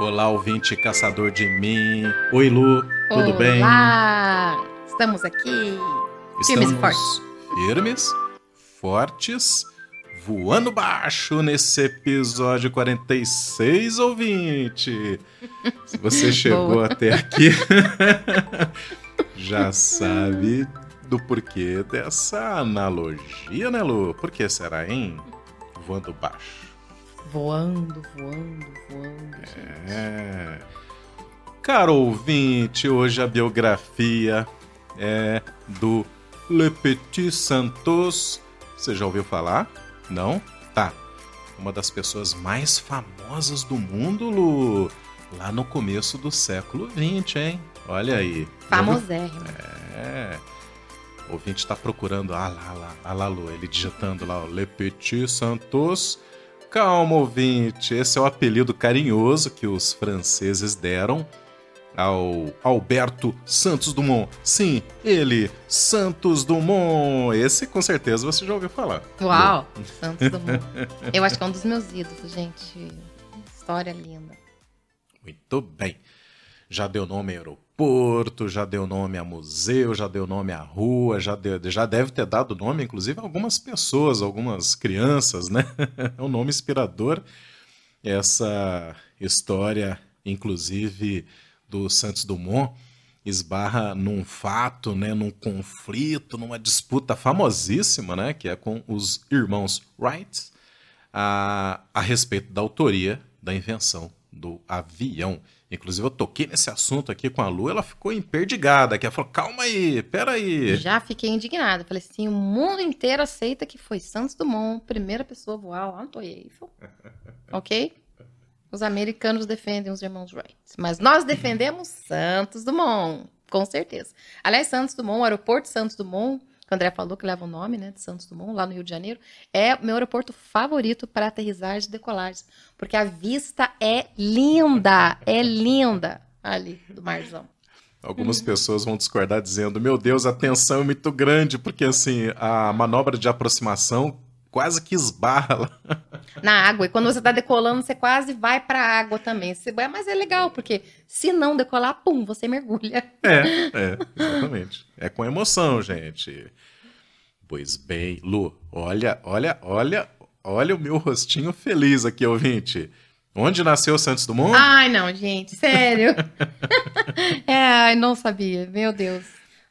Olá, ouvinte caçador de mim. Oi, Lu, tudo Olá. bem? Estamos aqui. Estamos Firmes e fortes. Firmes, fortes, voando baixo nesse episódio 46, ouvinte. Se você chegou até aqui, já sabe do porquê dessa analogia, né, Lu? Por que será, hein? Voando baixo. Voando, voando, voando. gente. É. Caro ouvinte, hoje a biografia é do Le Petit Santos. Você já ouviu falar? Não? Tá. Uma das pessoas mais famosas do mundo, Lu. Lá no começo do século XX, hein? Olha aí. Famosérrimo. é. O ouvinte tá procurando. Ah lá, lá, ah lá, Lu, ele digitando lá, ó, Le Petit Santos. Calma, ouvinte. Esse é o apelido carinhoso que os franceses deram ao Alberto Santos Dumont. Sim, ele, Santos Dumont. Esse com certeza você já ouviu falar. Uau, Santos Dumont. Eu acho que é um dos meus ídolos, gente. História linda. Muito bem. Já deu nome a aeroporto, já deu nome a museu, já deu nome a rua, já, deu- já deve ter dado nome, inclusive, a algumas pessoas, algumas crianças, né? É um nome inspirador. Essa história, inclusive, do Santos Dumont, esbarra num fato, né, num conflito, numa disputa famosíssima, né, que é com os irmãos Wright, a, a respeito da autoria da invenção do avião. Inclusive, eu toquei nesse assunto aqui com a Lu, ela ficou emperdigada, que ela falou, calma aí, peraí. Já fiquei indignada. Falei assim: o mundo inteiro aceita que foi Santos Dumont, primeira pessoa a voar lá no Torre Eiffel. ok? Os americanos defendem os irmãos Wright. Mas nós defendemos Santos Dumont, com certeza. Aliás, Santos Dumont, o aeroporto Santos Dumont, que o André falou que leva o nome né, de Santos Dumont, lá no Rio de Janeiro, é o meu aeroporto favorito para aterrissagem e decolagem. Porque a vista é linda, é linda ali do marzão. Algumas pessoas vão discordar dizendo, meu Deus, a tensão é muito grande, porque assim, a manobra de aproximação quase que esbarra lá. na água. E quando você tá decolando, você quase vai pra água também. Você- Mas é legal, porque se não decolar, pum, você mergulha. É, é, exatamente. É com emoção, gente. Pois bem, Lu, olha, olha, olha, olha o meu rostinho feliz aqui, ouvinte. Onde nasceu Santos Dumont? Ai, não, gente, sério. é, ai, não sabia. Meu Deus.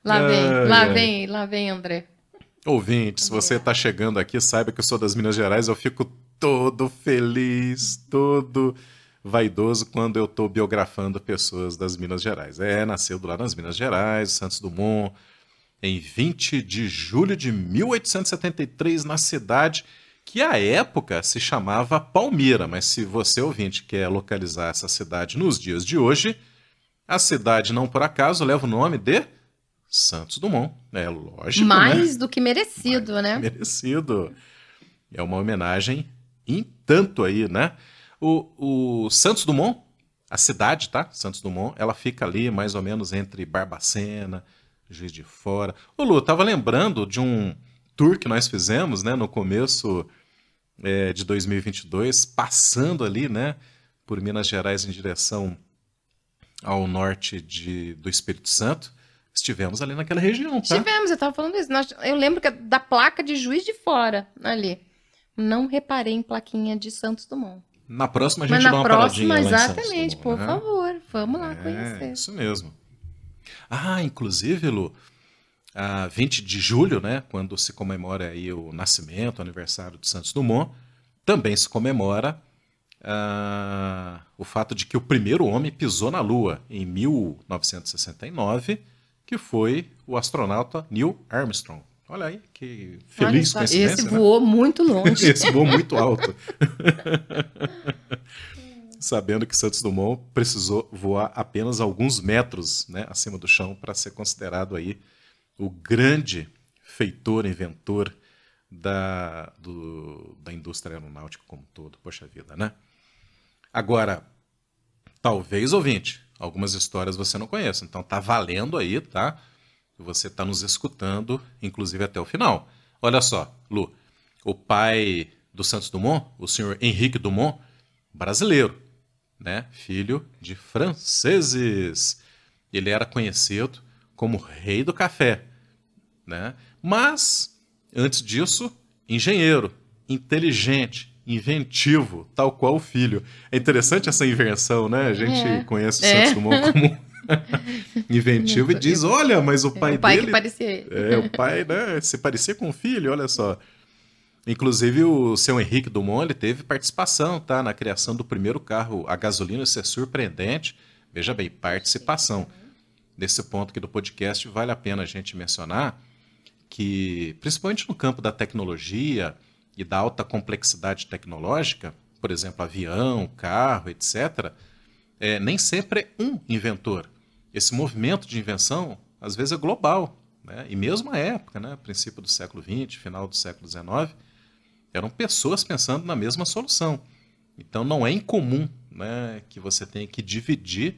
Lá vem, Ai, lá ai. vem, lá vem, André. Ouvinte, se você tá chegando aqui, saiba que eu sou das Minas Gerais, eu fico todo feliz, todo vaidoso quando eu tô biografando pessoas das Minas Gerais. É, nasceu lá nas Minas Gerais, Santos Dumont, em 20 de julho de 1873, na cidade que à época se chamava Palmira, mas se você ouvinte quer localizar essa cidade nos dias de hoje, a cidade não por acaso leva o nome de Santos Dumont. É lógico, né? Mais do que merecido, né? Merecido. É uma homenagem em tanto aí, né? O, o Santos Dumont, a cidade, tá? Santos Dumont, ela fica ali mais ou menos entre Barbacena, Juiz de Fora. Ô Lu, eu tava lembrando de um tour que nós fizemos, né, no começo é, de 2022, passando ali, né, por Minas Gerais em direção ao norte de, do Espírito Santo. Estivemos ali naquela região, tá? Tivemos, eu tava falando isso. Nós- eu lembro que da placa de juiz de fora ali. Não reparei em plaquinha de Santos Dumont. Na próxima a gente Mas dá na uma próxima, paradinha lá exatamente, Dumont, por né? favor, vamos lá É, conhecer. isso mesmo. Ah, inclusive, Lu, a 20 de julho, né, quando se comemora aí o nascimento, o aniversário de Santos Dumont, também se comemora ah, o fato de que o primeiro homem pisou na Lua em 1969, que foi o astronauta Neil Armstrong. Olha aí, que Olha feliz só, coincidência, Esse né? voou muito longe. Esse voou muito alto. Sabendo que Santos Dumont precisou voar apenas alguns metros né, acima do chão para ser considerado aí o grande feitor, inventor da, do- da indústria aeronáutica como um todo. Poxa vida, né? Agora, talvez, ouvinte, algumas histórias você não conheça. Então tá valendo aí, tá? Você tá nos escutando, inclusive até o final. Olha só, Lu, o pai do Santos Dumont, o senhor Henrique Dumont, brasileiro, né? Filho de franceses. Ele era conhecido como rei do café, né? Mas antes disso, engenheiro, inteligente, inventivo, tal qual o filho. É interessante essa inversão, né? A gente É. conhece o É. Santos Dumont como inventivo e diz: olha, mas o pai, o pai dele. que parecia. É, o pai, né? Se parecia com o filho, olha só. Inclusive, o seu Henrique Dumont ele teve participação tá, na criação do primeiro carro a gasolina. Isso é surpreendente. Veja bem, participação. Nesse ponto aqui do podcast, vale a pena a gente mencionar que, principalmente no campo da tecnologia e da alta complexidade tecnológica, por exemplo, avião, carro, etc., é, nem sempre é um inventor. Esse movimento de invenção, às vezes, é global. Né? E mesmo à época, né? princípio do século XX, final do século XIX, eram pessoas pensando na mesma solução. Então, não é incomum né, que você tenha que dividir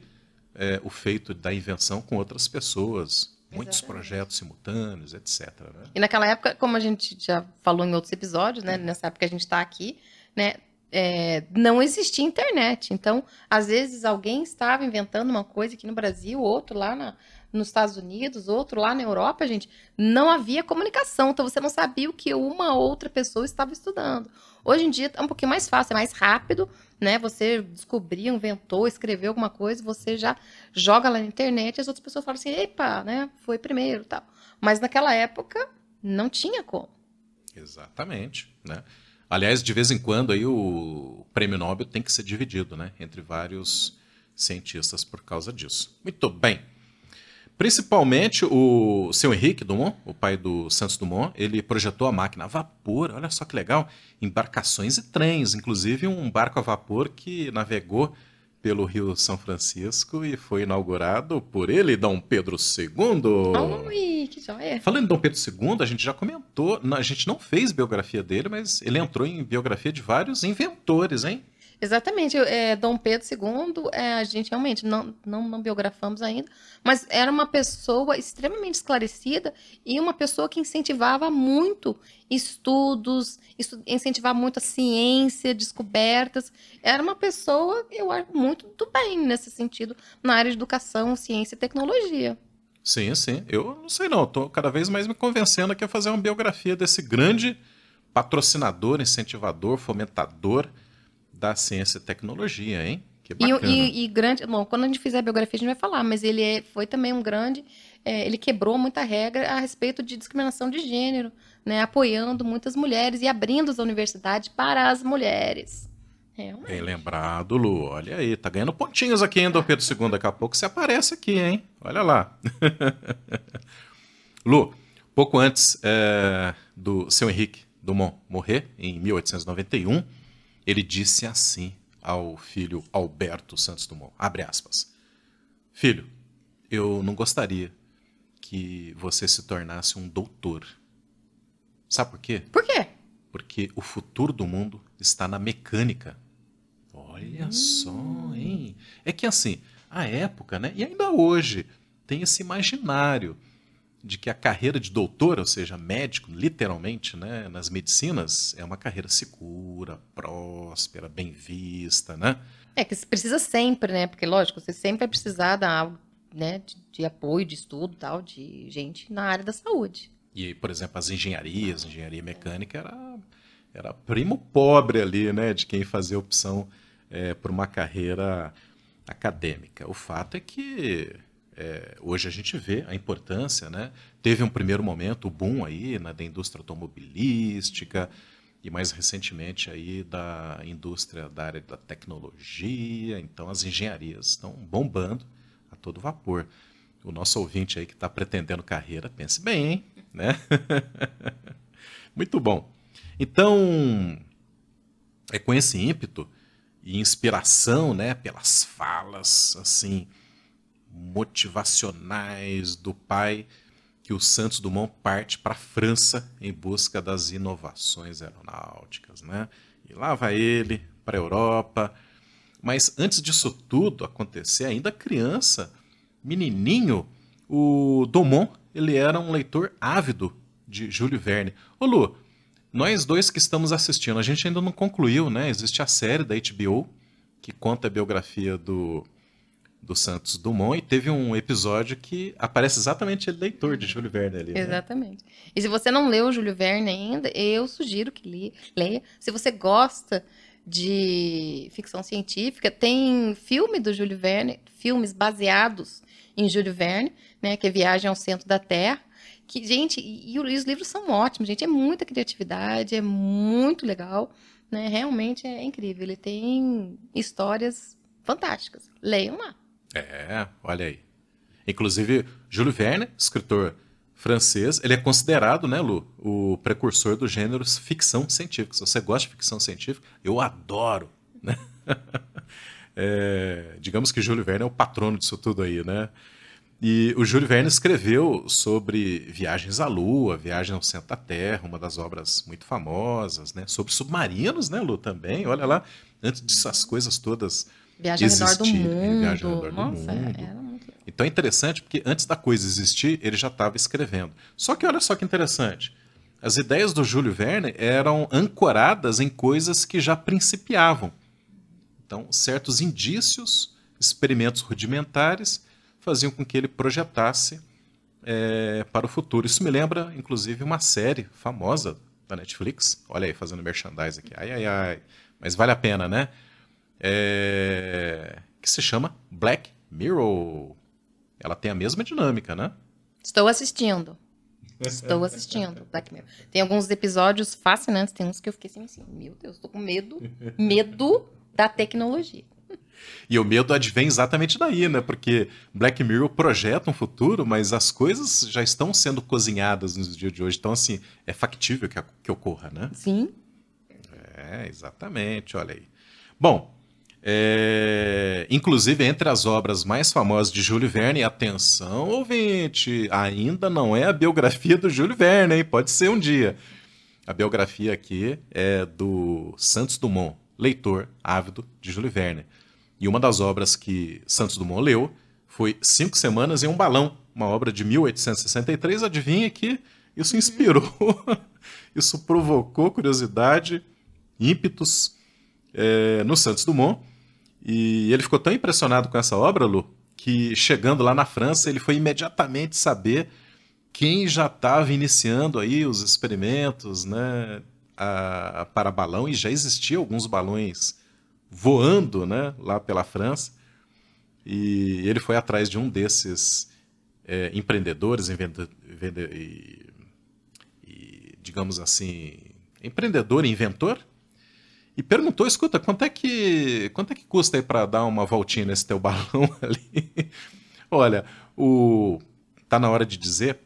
é, o feito da invenção com outras pessoas, muitos Exatamente. projetos simultâneos, etc. né? E naquela época, como a gente já falou em outros episódios, né? Nessa época que a gente está aqui, né? é, não existia internet. Então, às vezes, alguém estava inventando uma coisa aqui no Brasil, outro lá na- nos Estados Unidos, outro lá na Europa, gente. Não havia comunicação. Então, você não sabia o que uma outra pessoa estava estudando. Hoje em dia é um pouquinho mais fácil, é mais rápido, né? Você descobriu, inventou, escreveu alguma coisa, você já joga lá na internet e as outras pessoas falam assim, epa, né? Foi primeiro tal. Mas naquela época não tinha como. Exatamente, né? Aliás, de vez em quando aí o prêmio Nobel tem que ser dividido, né, entre vários cientistas por causa disso. Muito bem. Principalmente o seu Henrique Dumont, o pai do Santos Dumont, ele projetou a máquina a vapor, olha só que legal, embarcações e trens, inclusive um barco a vapor que navegou pelo Rio São Francisco e foi inaugurado por ele, Dom Pedro II. Ai, que joia. Falando em Dom Pedro II, a gente já comentou, a gente não fez biografia dele, mas ele entrou em biografia de vários inventores, hein? Exatamente. É, Dom Pedro II, é, a gente realmente não, não, não biografamos ainda, mas era uma pessoa extremamente esclarecida e uma pessoa que incentivava muito estudos, estu- incentivava muito a ciência, descobertas. Era uma pessoa, eu acho, muito do bem nesse sentido, na área de educação, ciência e tecnologia. Sim, sim. Eu não sei não, tô cada vez mais me convencendo que é fazer uma biografia desse grande patrocinador, incentivador, fomentador da ciência e tecnologia, hein? Que E, bacana. e- e grande. Bom, quando a gente fizer a biografia, a gente vai falar, mas ele é- foi também um grande. é, ele quebrou muita regra a respeito de discriminação de gênero, né? Apoiando muitas mulheres e abrindo as universidades para as mulheres. Realmente. Bem lembrado, Lu. Olha aí, tá ganhando pontinhos aqui, hein, Dom Pedro II. Daqui a pouco você aparece aqui, hein? Olha lá. Lu, pouco antes é, do seu Henrique Dumont morrer, em 1891, ele disse assim ao filho Alberto Santos Dumont, abre aspas, Filho, eu não gostaria que você se tornasse um doutor. Sabe por quê? Por quê? Porque o futuro do mundo está na mecânica. Olha só, hein? É que assim, a época, né? E ainda hoje, tem esse imaginário de que a carreira de doutor, ou seja, médico, literalmente, né, nas medicinas, é uma carreira segura, próspera, bem vista, né? É que você precisa sempre, né? Porque, lógico, você sempre vai precisar da, né, de, de apoio, de estudo tal, de gente na área da saúde. E, por exemplo, as engenharias, engenharia mecânica era, era primo pobre ali, né, de quem fazia opção é, por uma carreira acadêmica. O fato é que é, hoje a gente vê a importância, né? Teve um primeiro momento, o boom aí na, da indústria automobilística e mais recentemente aí da indústria da área da tecnologia. Então as engenharias estão bombando a todo vapor. O nosso ouvinte aí que está pretendendo carreira, pense bem, hein? Né? Muito bom. Então, é com esse ímpeto e inspiração, né, pelas falas assim motivacionais do pai que o Santos Dumont parte para a França em busca das inovações aeronáuticas, né? E lá vai ele para a Europa. Mas antes disso tudo acontecer, ainda criança, menininho, o Dumont, ele era um leitor ávido de Júlio Verne. Ô Lu, nós dois que estamos assistindo, a gente ainda não concluiu, né? Existe a série da HBO, que conta a biografia do, do Santos Dumont e teve um episódio que aparece exatamente ele leitor de Júlio Verne ali. Né? Exatamente. E se você não leu Júlio Verne ainda, eu sugiro que li, leia. Se você gosta de ficção científica, tem filme do Júlio Verne, filmes baseados em Júlio Verne, né, que é Viagem ao Centro da Terra. Que, gente, e, e os livros são ótimos, gente. É muita criatividade, é muito legal. Né? Realmente é incrível. Ele tem histórias fantásticas. Leiam lá. É, olha aí. Inclusive, Júlio Verne, escritor francês, ele é considerado, né, Lu, o precursor do gênero ficção científica. Se você gosta de ficção científica, eu adoro, né? É, digamos que Júlio Verne é o patrono disso tudo aí, né? E o Júlio Verne escreveu sobre viagens à Lua, viagem ao centro da Terra, uma das obras muito famosas, né? Sobre submarinos, né, Lu, também. Olha lá, antes dessas coisas todas Viagem ao redor do mundo. Ao redor Nossa, do mundo. era muito... Então é interessante porque antes da coisa existir, ele já estava escrevendo. Só que olha só que interessante. As ideias do Júlio Verne eram ancoradas em coisas que já principiavam. Então, certos indícios, experimentos rudimentares, faziam com que ele projetasse é, para o futuro. Isso me lembra, inclusive, uma série famosa da Netflix. Olha aí, fazendo merchandise aqui. Ai, ai, ai. Mas vale a pena, né? É, que se chama Black Mirror. Ela tem a mesma dinâmica, né? Estou assistindo. Estou assistindo Black Mirror. Tem alguns episódios fascinantes, tem uns que eu fiquei assim, assim meu Deus, tô com medo, medo da tecnologia. E o medo advém exatamente daí, né? Porque Black Mirror projeta um futuro, mas as coisas já estão sendo cozinhadas nos dias de hoje. Então, assim, é factível que, que ocorra, né? Sim. É, exatamente, olha aí. Bom, é, inclusive entre as obras mais famosas de Júlio Verne, atenção, ouvinte, ainda não é a biografia do Júlio Verne, hein? Pode ser um dia. A biografia aqui é do Santos Dumont, leitor ávido de Júlio Verne. E uma das obras que Santos Dumont leu foi Cinco Semanas em um Balão, uma obra de 1863. Adivinha que isso inspirou, isso provocou curiosidade, ímpetos é, no Santos Dumont. E ele ficou tão impressionado com essa obra, Lu, que chegando lá na França, ele foi imediatamente saber quem já estava iniciando aí os experimentos né, a, para balão, e já existiam alguns balões voando né, lá pela França. E ele foi atrás de um desses é, empreendedores, e, e, digamos assim, empreendedor inventor, e perguntou: escuta, quanto é que, quanto é que custa aí para dar uma voltinha nesse teu balão ali? Olha, o tá na hora de dizer,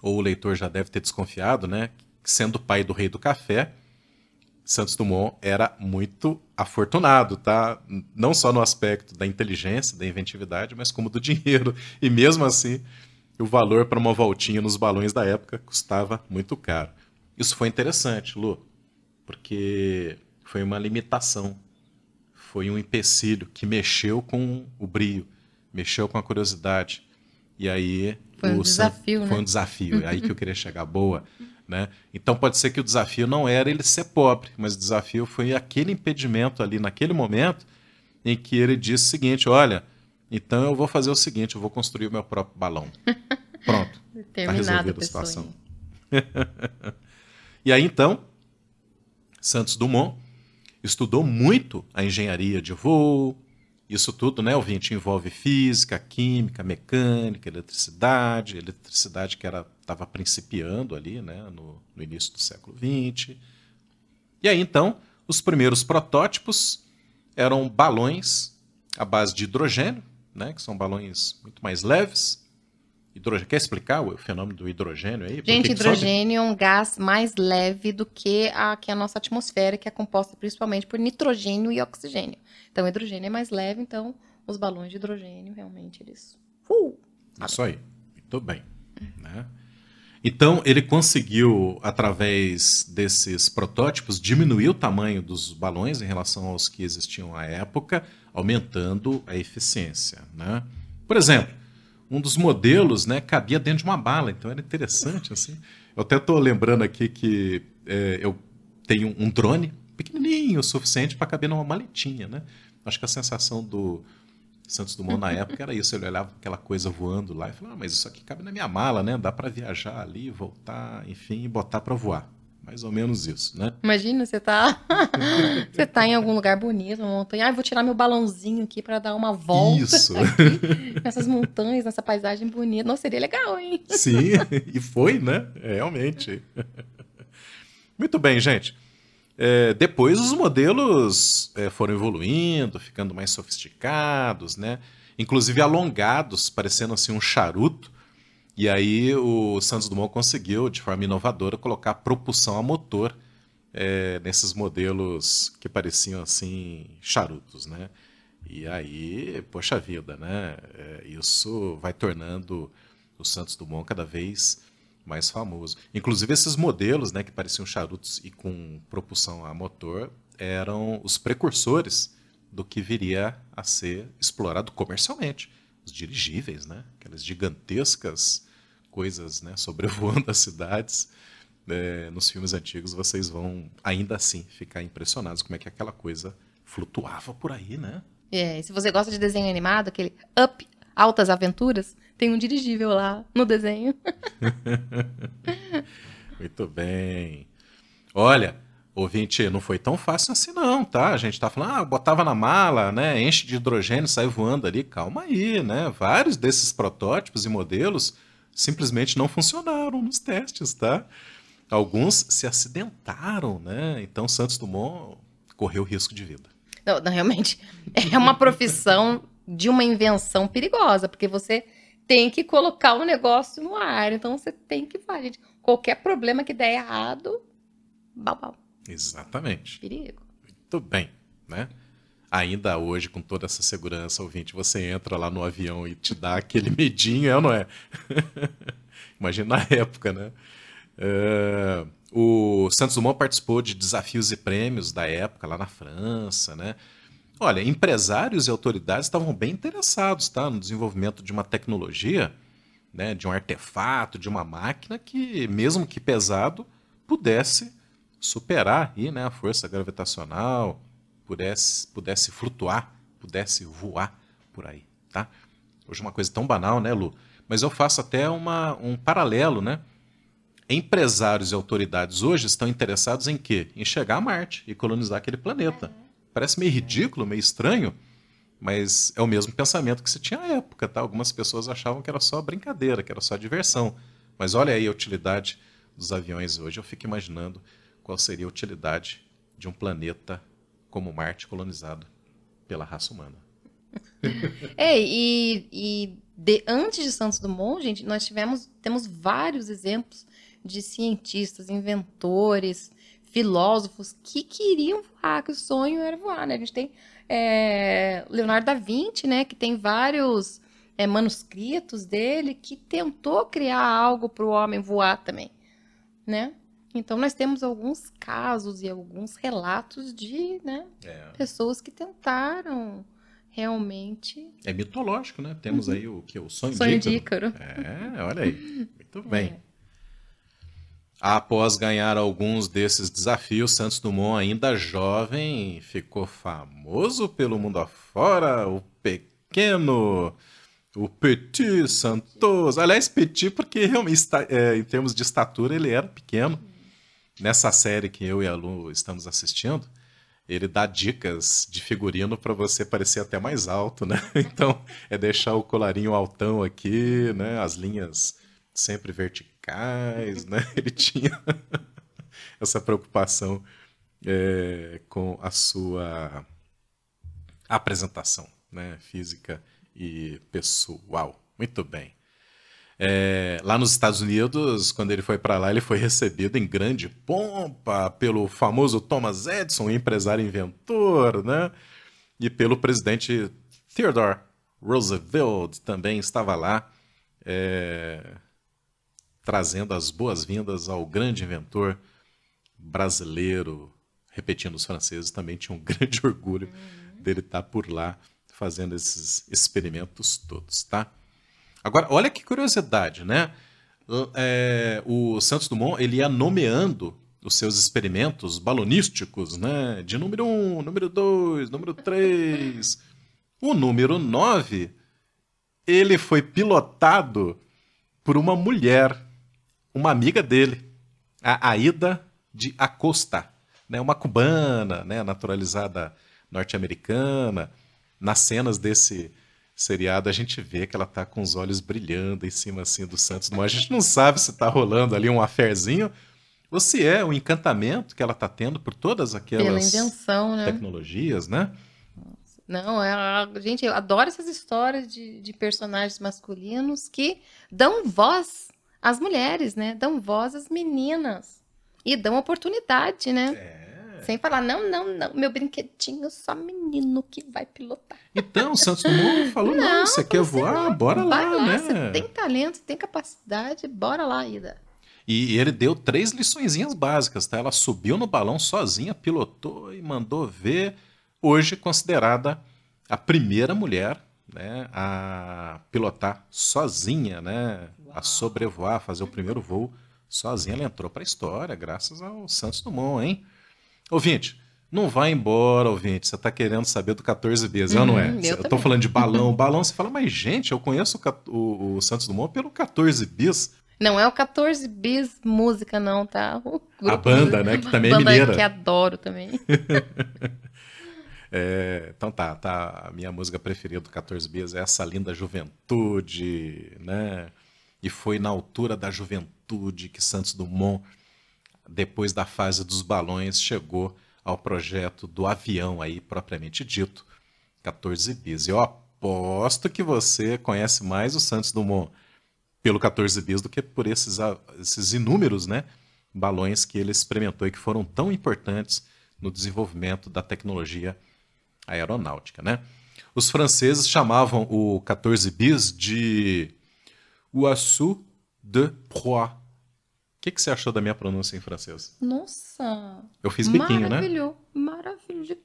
ou o leitor já deve ter desconfiado, né? Sendo pai do rei do café, Santos Dumont era muito afortunado, tá? Não só no aspecto da inteligência, da inventividade, mas como do dinheiro. E mesmo assim, o valor para uma voltinha nos balões da época custava muito caro. Isso foi interessante, Lu, porque foi uma limitação, foi um empecilho que mexeu com o brio, mexeu com a curiosidade. E aí foi um desafio, né? Foi um desafio, é aí que eu queria chegar boa. Né? Então pode ser que o desafio não era ele ser pobre, mas o desafio foi aquele impedimento ali naquele momento em que ele disse o seguinte: olha, então eu vou fazer o seguinte, eu vou construir o meu próprio balão. Pronto. Está resolvida a situação. e aí então, Santos Dumont estudou muito a engenharia de voo, isso tudo, né, ouvinte, envolve física, química, mecânica, eletricidade, eletricidade que estava principiando ali, né, no, no início do século XX. E aí, então, os primeiros protótipos eram balões à base de hidrogênio, né, que são balões muito mais leves, Hidrogênio. Quer explicar o fenômeno do hidrogênio aí? Gente, hidrogênio é um gás mais leve do que a, que a nossa atmosfera, que é composta principalmente por nitrogênio e oxigênio. Então, o hidrogênio é mais leve, então os balões de hidrogênio realmente eles. Uh, Isso aí. Muito bem. Né? Então, ele conseguiu, através desses protótipos, diminuir o tamanho dos balões em relação aos que existiam à época, aumentando a eficiência. Né? Por exemplo, um dos modelos né, cabia dentro de uma bala, então era interessante. assim. Eu até estou lembrando aqui que é, eu tenho um drone pequenininho, o suficiente para caber numa maletinha, né? Acho que a sensação do Santos Dumont na época era isso. Ele olhava aquela coisa voando lá e falava: ah, mas isso aqui cabe na minha mala, né? Dá para viajar ali, voltar, enfim, e botar para voar. Mais ou menos isso, né? Imagina, você tá, você tá em algum lugar bonito, uma montanha. Ah, vou tirar meu balãozinho aqui para dar uma volta. Isso. Aqui, nessas montanhas, nessa paisagem bonita. Nossa, seria legal, hein? Sim, e foi, né? É, realmente. Muito bem, gente. É, depois os modelos é, foram evoluindo, ficando mais sofisticados, né? Inclusive alongados, parecendo assim um charuto. E aí o Santos Dumont conseguiu, de forma inovadora, colocar propulsão a motor é, nesses modelos que pareciam assim charutos, né? E aí, poxa vida, né? É, isso vai tornando o Santos Dumont cada vez mais famoso. Inclusive esses modelos, né, que pareciam charutos e com propulsão a motor, eram os precursores do que viria a ser explorado comercialmente. Os dirigíveis, né? Aquelas gigantescas coisas, né, sobrevoando as cidades. É, nos filmes antigos vocês vão ainda assim ficar impressionados como é que aquela coisa flutuava por aí, né? É, e se você gosta de desenho animado, aquele Up, Altas Aventuras, tem um dirigível lá no desenho. Muito bem. Olha, ouvinte, não foi tão fácil assim não, tá? A gente tá falando, ah, botava na mala, né? Enche de hidrogênio, sai voando ali. Calma aí, né? Vários desses protótipos e modelos simplesmente não funcionaram nos testes, tá? Alguns se acidentaram, né? Então Santos Dumont correu risco de vida. Não, não, realmente é uma profissão de uma invenção perigosa, porque você tem que colocar o negócio no ar. Então você tem que fazer. Qualquer problema que der errado, bau, bau. Exatamente. Perigo. Muito bem, né? Ainda hoje, com toda essa segurança, ouvinte, você entra lá no avião e te dá aquele medinho, é ou não é? Imagina na época, né? Uh, o Santos Dumont participou de desafios e prêmios da época lá na França, né? Olha, empresários e autoridades estavam bem interessados tá, no desenvolvimento de uma tecnologia, né, de um artefato, de uma máquina que, mesmo que pesado, pudesse superar aí, né, a força gravitacional, pudesse, pudesse flutuar, pudesse voar por aí. Tá? Hoje é uma coisa tão banal, né, Lu? Mas eu faço até uma, um paralelo, né? Empresários e autoridades hoje estão interessados em quê? Em chegar a Marte e colonizar aquele planeta. Parece meio ridículo, meio estranho, mas é o mesmo pensamento que se tinha à época, tá? Algumas pessoas achavam que era só brincadeira, que era só diversão. Mas olha aí a utilidade dos aviões hoje. Eu fico imaginando qual seria a utilidade de um planeta como Marte colonizado pela raça humana. é, e, e de, antes de Santos Dumont, gente, nós tivemos temos vários exemplos de cientistas, inventores, filósofos que queriam voar, que o sonho era voar, né? A gente tem é, Leonardo da Vinci, né? Que tem vários é, manuscritos dele que tentou criar algo para o homem voar também, né? Então nós temos alguns casos e alguns relatos de né, é. pessoas que tentaram realmente. É mitológico, né? Temos uhum. aí o que o sonho, sonho de Ícaro. É, olha aí, muito bem. É. Após ganhar alguns desses desafios, Santos Dumont, ainda jovem, ficou famoso pelo mundo afora, o pequeno, o Petit Santos. Aliás, Petit, porque realmente, é, em termos de estatura, ele era pequeno. Nessa série que eu e a Lu estamos assistindo, ele dá dicas de figurino para você parecer até mais alto, né? Então, é deixar o colarinho altão aqui, né? As linhas sempre verticais, né? Ele tinha essa preocupação é, com a sua apresentação, né? Física e pessoal. Muito bem. É, lá nos Estados Unidos, quando ele foi para lá, ele foi recebido em grande pompa pelo famoso Thomas Edison, empresário inventor, né? E pelo presidente Theodore Roosevelt também estava lá. É, trazendo as boas-vindas ao grande inventor brasileiro. Repetindo, os franceses também tinham um grande orgulho dele estar por lá fazendo esses experimentos todos, tá? Agora, olha que curiosidade, né? É, o Santos Dumont ele ia nomeando os seus experimentos balonísticos, né? De número 1, um, número 2, número 3. O número 9, ele foi pilotado por uma mulher, uma amiga dele, a Aida de Acosta, né? Uma cubana, né? Naturalizada norte-americana. Nas cenas desse seriado a gente vê que ela tá com os olhos brilhando em cima assim do Santos Dumont. A gente não sabe se tá rolando ali um aferzinho ou se é o encantamento que ela está tendo por todas aquelas invenção, né? tecnologias, né? Não, é, gente, eu adoro essas histórias de, de personagens masculinos que dão voz às mulheres, né? Dão voz às meninas. E dão oportunidade, né? É. Sem falar, não, não, não, meu brinquedinho só menino que vai pilotar. Então, o Santos Dumont falou, não, Não, você quer voar? não. Bora lá, lá, né? você tem talento, você tem capacidade, bora lá, Ida. E ele deu três liçõezinhas básicas, tá? Ela subiu no balão sozinha, pilotou e mandou ver. Hoje considerada a primeira mulher, né, a pilotar sozinha, né, a sobrevoar, fazer o primeiro voo sozinha. Ela entrou para a história, graças ao Santos Dumont, hein? Ouvinte, não vai embora, ouvinte. Você está querendo saber do 14 bis, não, não é? Uhum, eu também. falando de balão. Balão, você fala, mas gente, eu conheço o, o- o Santos Dumont pelo 14 bis. Não é o 14 bis música, não, tá? A banda, né, que também é banda mineira. que adoro também. É, então tá, tá. A minha música preferida do 14 Bias é essa linda juventude, né? E foi na altura da juventude que Santos Dumont, depois da fase dos balões, chegou ao projeto do avião aí propriamente dito, 14 bis. Eu aposto que você conhece mais o Santos Dumont pelo 14 bis do que por esses, esses inúmeros, né, balões que ele experimentou e que foram tão importantes no desenvolvimento da tecnologia aeronáutica, né? Os franceses chamavam o 14 bis de Oiseau de proie. O que, que você achou da minha pronúncia em francês? Nossa! Eu fiz biquinho, né? Maravilhoso, maravilhoso.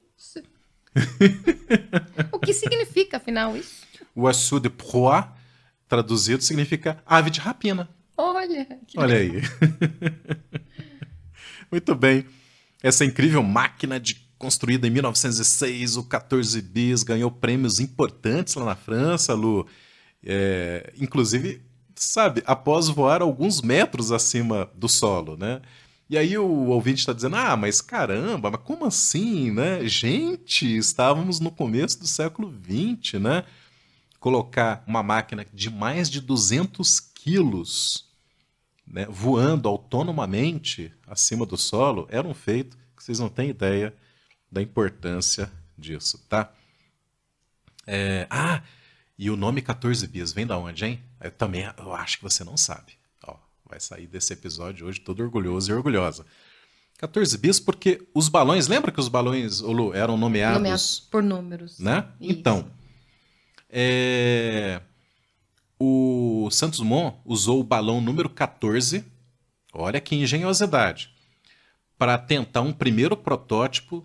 o que significa, afinal, isso? Oiseau de proie, traduzido, significa ave de rapina. Olha, Olha aí. Muito bem. Essa incrível máquina de construída em 1906, o 14 bis, ganhou prêmios importantes lá na França, Lu. É, inclusive, sabe, após voar alguns metros acima do solo, né? E aí o ouvinte está dizendo, ah, mas caramba, mas como assim, né? Gente, estávamos no começo do século XX, né? Colocar uma máquina de mais de 200 quilos né, voando autonomamente acima do solo era um feito que vocês não têm ideia da importância disso, tá? É, ah, e o nome 14 bis vem da onde, hein? Eu também eu acho que você não sabe. Ó, vai sair desse episódio hoje todo orgulhoso e orgulhosa. 14 bis porque os balões, lembra que os balões, ô Lu, eram nomeados, nomeado por números. né? Isso. Então, é, o Santos Dumont usou o balão número 14, olha que engenhosidade, para tentar um primeiro protótipo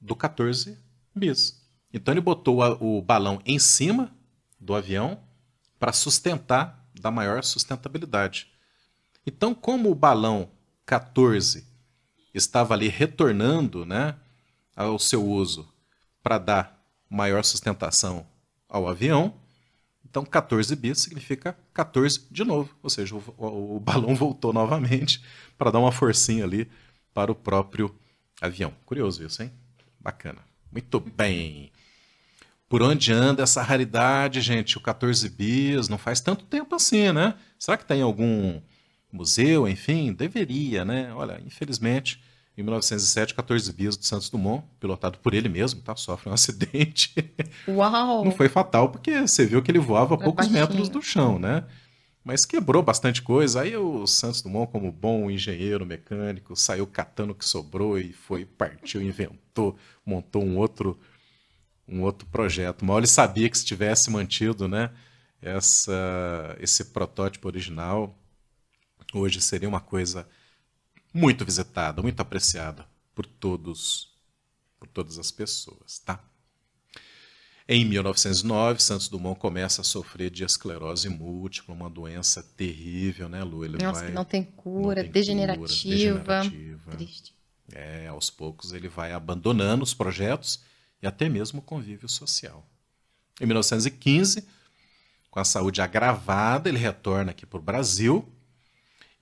do 14 bis. Então ele botou o balão em cima do avião para sustentar da maior sustentabilidade. Então, como o balão 14 estava ali retornando, né, ao seu uso para dar maior sustentação ao avião, então 14 bis significa 14 de novo, ou seja, o, o- o balão voltou novamente para dar uma forcinha ali para o próprio avião. Curioso isso, hein? Bacana. Muito bem. Por onde anda essa raridade, gente? O 14 bis não faz tanto tempo assim, né? Será que tem algum museu, enfim? Deveria, né? Olha, infelizmente, em 1907, 14 bis do Santos Dumont, pilotado por ele mesmo, tá? Sofre um acidente. Uau! Não foi fatal, porque você viu que ele voava a É poucos baixinho. metros do chão, né? Mas quebrou bastante coisa. Aí o Santos Dumont, como bom engenheiro mecânico, saiu catando o que sobrou e foi, partiu, inventou, montou um outro, um outro projeto. Mal ele sabia que se tivesse mantido, né, essa, esse protótipo original, hoje seria uma coisa muito visitada, muito apreciada por todos, por todas as pessoas, tá? Em 1909, Santos Dumont começa a sofrer de esclerose múltipla, uma doença terrível, né, Lu? Ele Nossa, vai, que não tem cura, não tem degenerativa. Cura, degenerativa. Triste. É, aos poucos ele vai abandonando os projetos e até mesmo o convívio social. Em 1915, com a saúde agravada, ele retorna aqui para o Brasil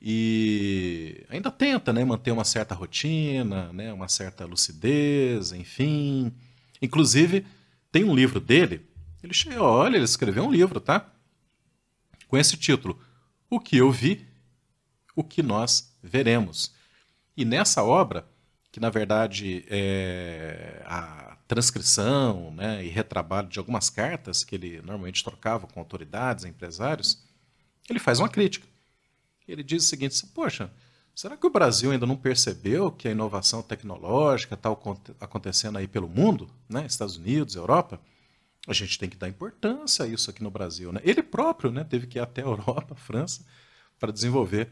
e ainda tenta né, manter uma certa rotina, né, uma certa lucidez, enfim. Inclusive, tem um livro dele, ele chegou, olha, ele escreveu um livro, tá? Com esse título, O que eu vi, o que nós veremos. E nessa obra, que na verdade é a transcrição né, e retrabalho de algumas cartas que ele normalmente trocava com autoridades, empresários, ele faz uma crítica. Ele diz o seguinte: poxa, será que o Brasil ainda não percebeu que a inovação tecnológica está acontecendo aí pelo mundo, né? Estados Unidos, Europa? A gente tem que dar importância a isso aqui no Brasil. Né? Ele próprio né, teve que ir até a Europa, a França, para desenvolver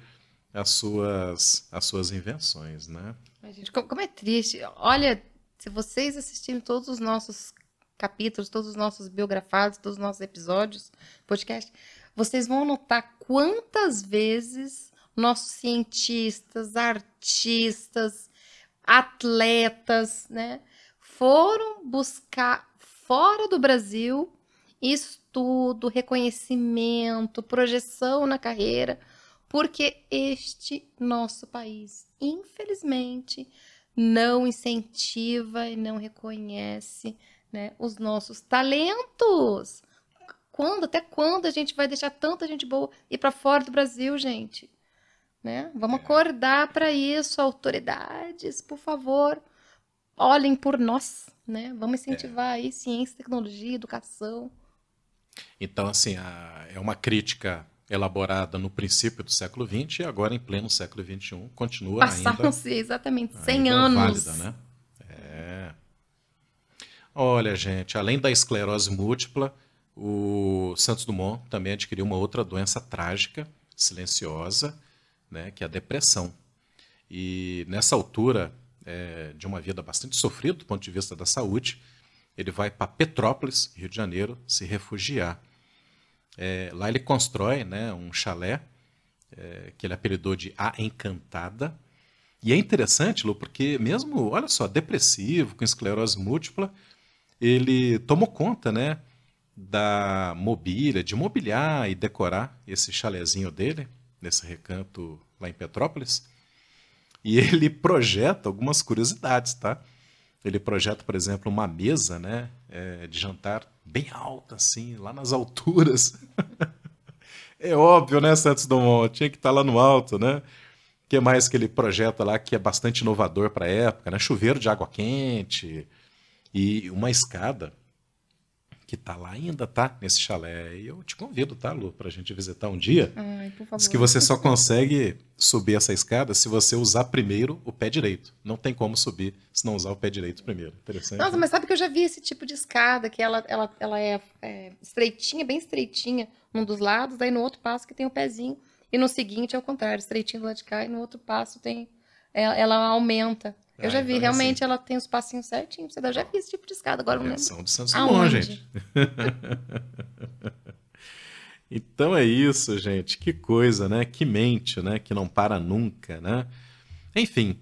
as suas, as suas invenções. Né? Gente, como é triste. Olha, se vocês assistirem todos os nossos capítulos, todos os nossos biografados, todos os nossos episódios, podcast, vocês vão notar quantas vezes nossos cientistas, artistas, atletas, né, foram buscar fora do Brasil estudo, reconhecimento, projeção na carreira, porque este nosso país, infelizmente, não incentiva e não reconhece né, os nossos talentos quando, até quando a gente vai deixar tanta gente boa ir para fora do Brasil, gente? Né? Vamos é. acordar para isso, autoridades, por favor, olhem por nós, né? Vamos incentivar é. aí ciência, tecnologia, educação. Então, assim, a, é uma crítica elaborada no princípio do século XX e agora em pleno século XXI continua Passaram ainda... Passaram-se exatamente 100 anos. Válida, né? É. Olha, gente, além da esclerose múltipla, o Santos Dumont também adquiriu uma outra doença trágica, silenciosa, né, que é a depressão. E nessa altura é, de uma vida bastante sofrida do ponto de vista da saúde, ele vai para Petrópolis, Rio de Janeiro, se refugiar. É, lá ele constrói né, um chalé é, que ele apelidou de A Encantada. E é interessante, Lu, porque mesmo, olha só, depressivo, com esclerose múltipla, ele tomou conta né, da mobília, de mobiliar e decorar esse chalezinho dele, nesse recanto lá em Petrópolis. E ele projeta algumas curiosidades, tá? Ele projeta, por exemplo, uma mesa né, é, de jantar bem alta, assim, lá nas alturas. é óbvio, né, Santos Dumont? Tinha que estar tá lá no alto, né? O que mais que ele projeta lá que é bastante inovador para a época, né? Chuveiro de água quente e uma escada que tá lá ainda, tá? Nesse chalé. E eu te convido, tá, Lu, pra gente visitar um dia. Ai, por favor. Diz que você só consegue subir essa escada se você usar primeiro o pé direito. Não tem como subir se não usar o pé direito primeiro. Interessante. Nossa, mas sabe que eu já vi esse tipo de escada, que ela, ela, ela é, é estreitinha, bem estreitinha num dos lados, daí no outro passo que tem o um pezinho. E no seguinte é o contrário, estreitinho do lado de cá, e no outro passo tem. Ela, ela aumenta. Eu ah, já vi, então é realmente assim. ela tem os passinhos certinhos. Eu já vi esse tipo de escada, agora não lembro. do Santos Dumont, gente. então é isso, gente. Que coisa, né? Que mente, né? Que não para nunca, né? Enfim,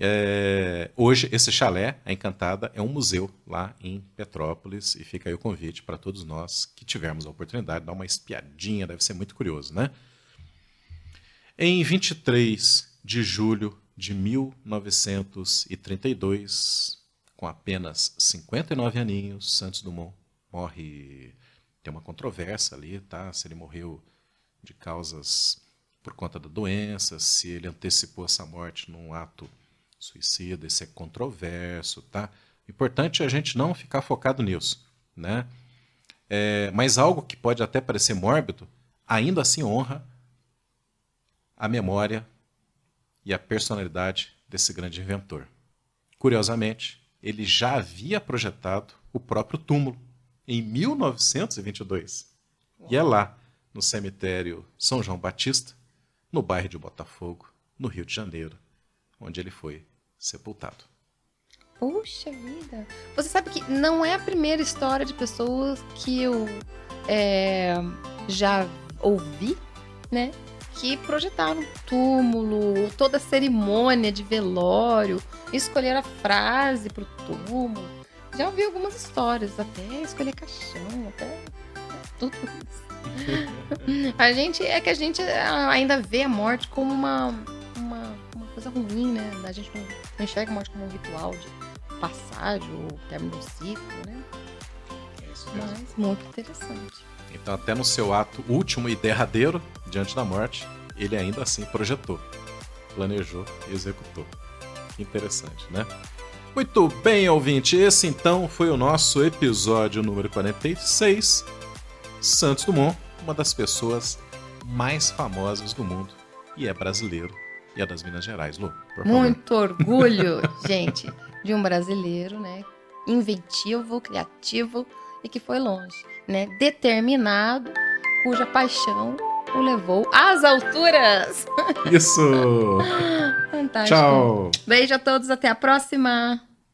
é... hoje esse chalé, a Encantada, é um museu lá em Petrópolis e fica aí o convite para todos nós que tivermos a oportunidade de dar uma espiadinha, deve ser muito curioso, né? Em 23 de julho de 1932, com apenas 59 aninhos, Santos Dumont morre. Tem uma controvérsia ali, tá? Se ele morreu de causas por conta da doença, se ele antecipou essa morte num ato suicida, isso é controverso, tá? Importante a gente não ficar focado nisso, né? É, mas algo que pode até parecer mórbido, ainda assim honra a memória e a personalidade desse grande inventor. Curiosamente, ele já havia projetado o próprio túmulo em 1922. E é lá, no cemitério São João Batista, no bairro de Botafogo, no Rio de Janeiro, onde ele foi sepultado. Puxa vida. Você sabe que não é a primeira história de pessoas que eu é, já ouvi, né? Que projetaram túmulo, toda a cerimônia de velório, escolher a frase pro túmulo. Já ouvi algumas histórias, até escolher caixão, até tudo isso. a gente é que a gente ainda vê a morte como uma, uma, uma coisa ruim, né? A gente não, não enxerga a morte como um ritual de passagem ou término do ciclo, né? É isso. Mas muito interessante. Então, até no seu ato último e derradeiro, diante da morte, ele ainda assim projetou, planejou e executou. Que interessante, né? Muito bem, ouvinte. Esse então foi o nosso episódio número 46. Santos Dumont, uma das pessoas mais famosas do mundo. E é brasileiro. E é das Minas Gerais, Lu. Muito orgulho, gente, de um brasileiro, né? Inventivo, criativo e que foi longe, né? Determinado, cuja paixão o levou às alturas. Isso! Fantástico. Tchau! Beijo a todos, até a próxima.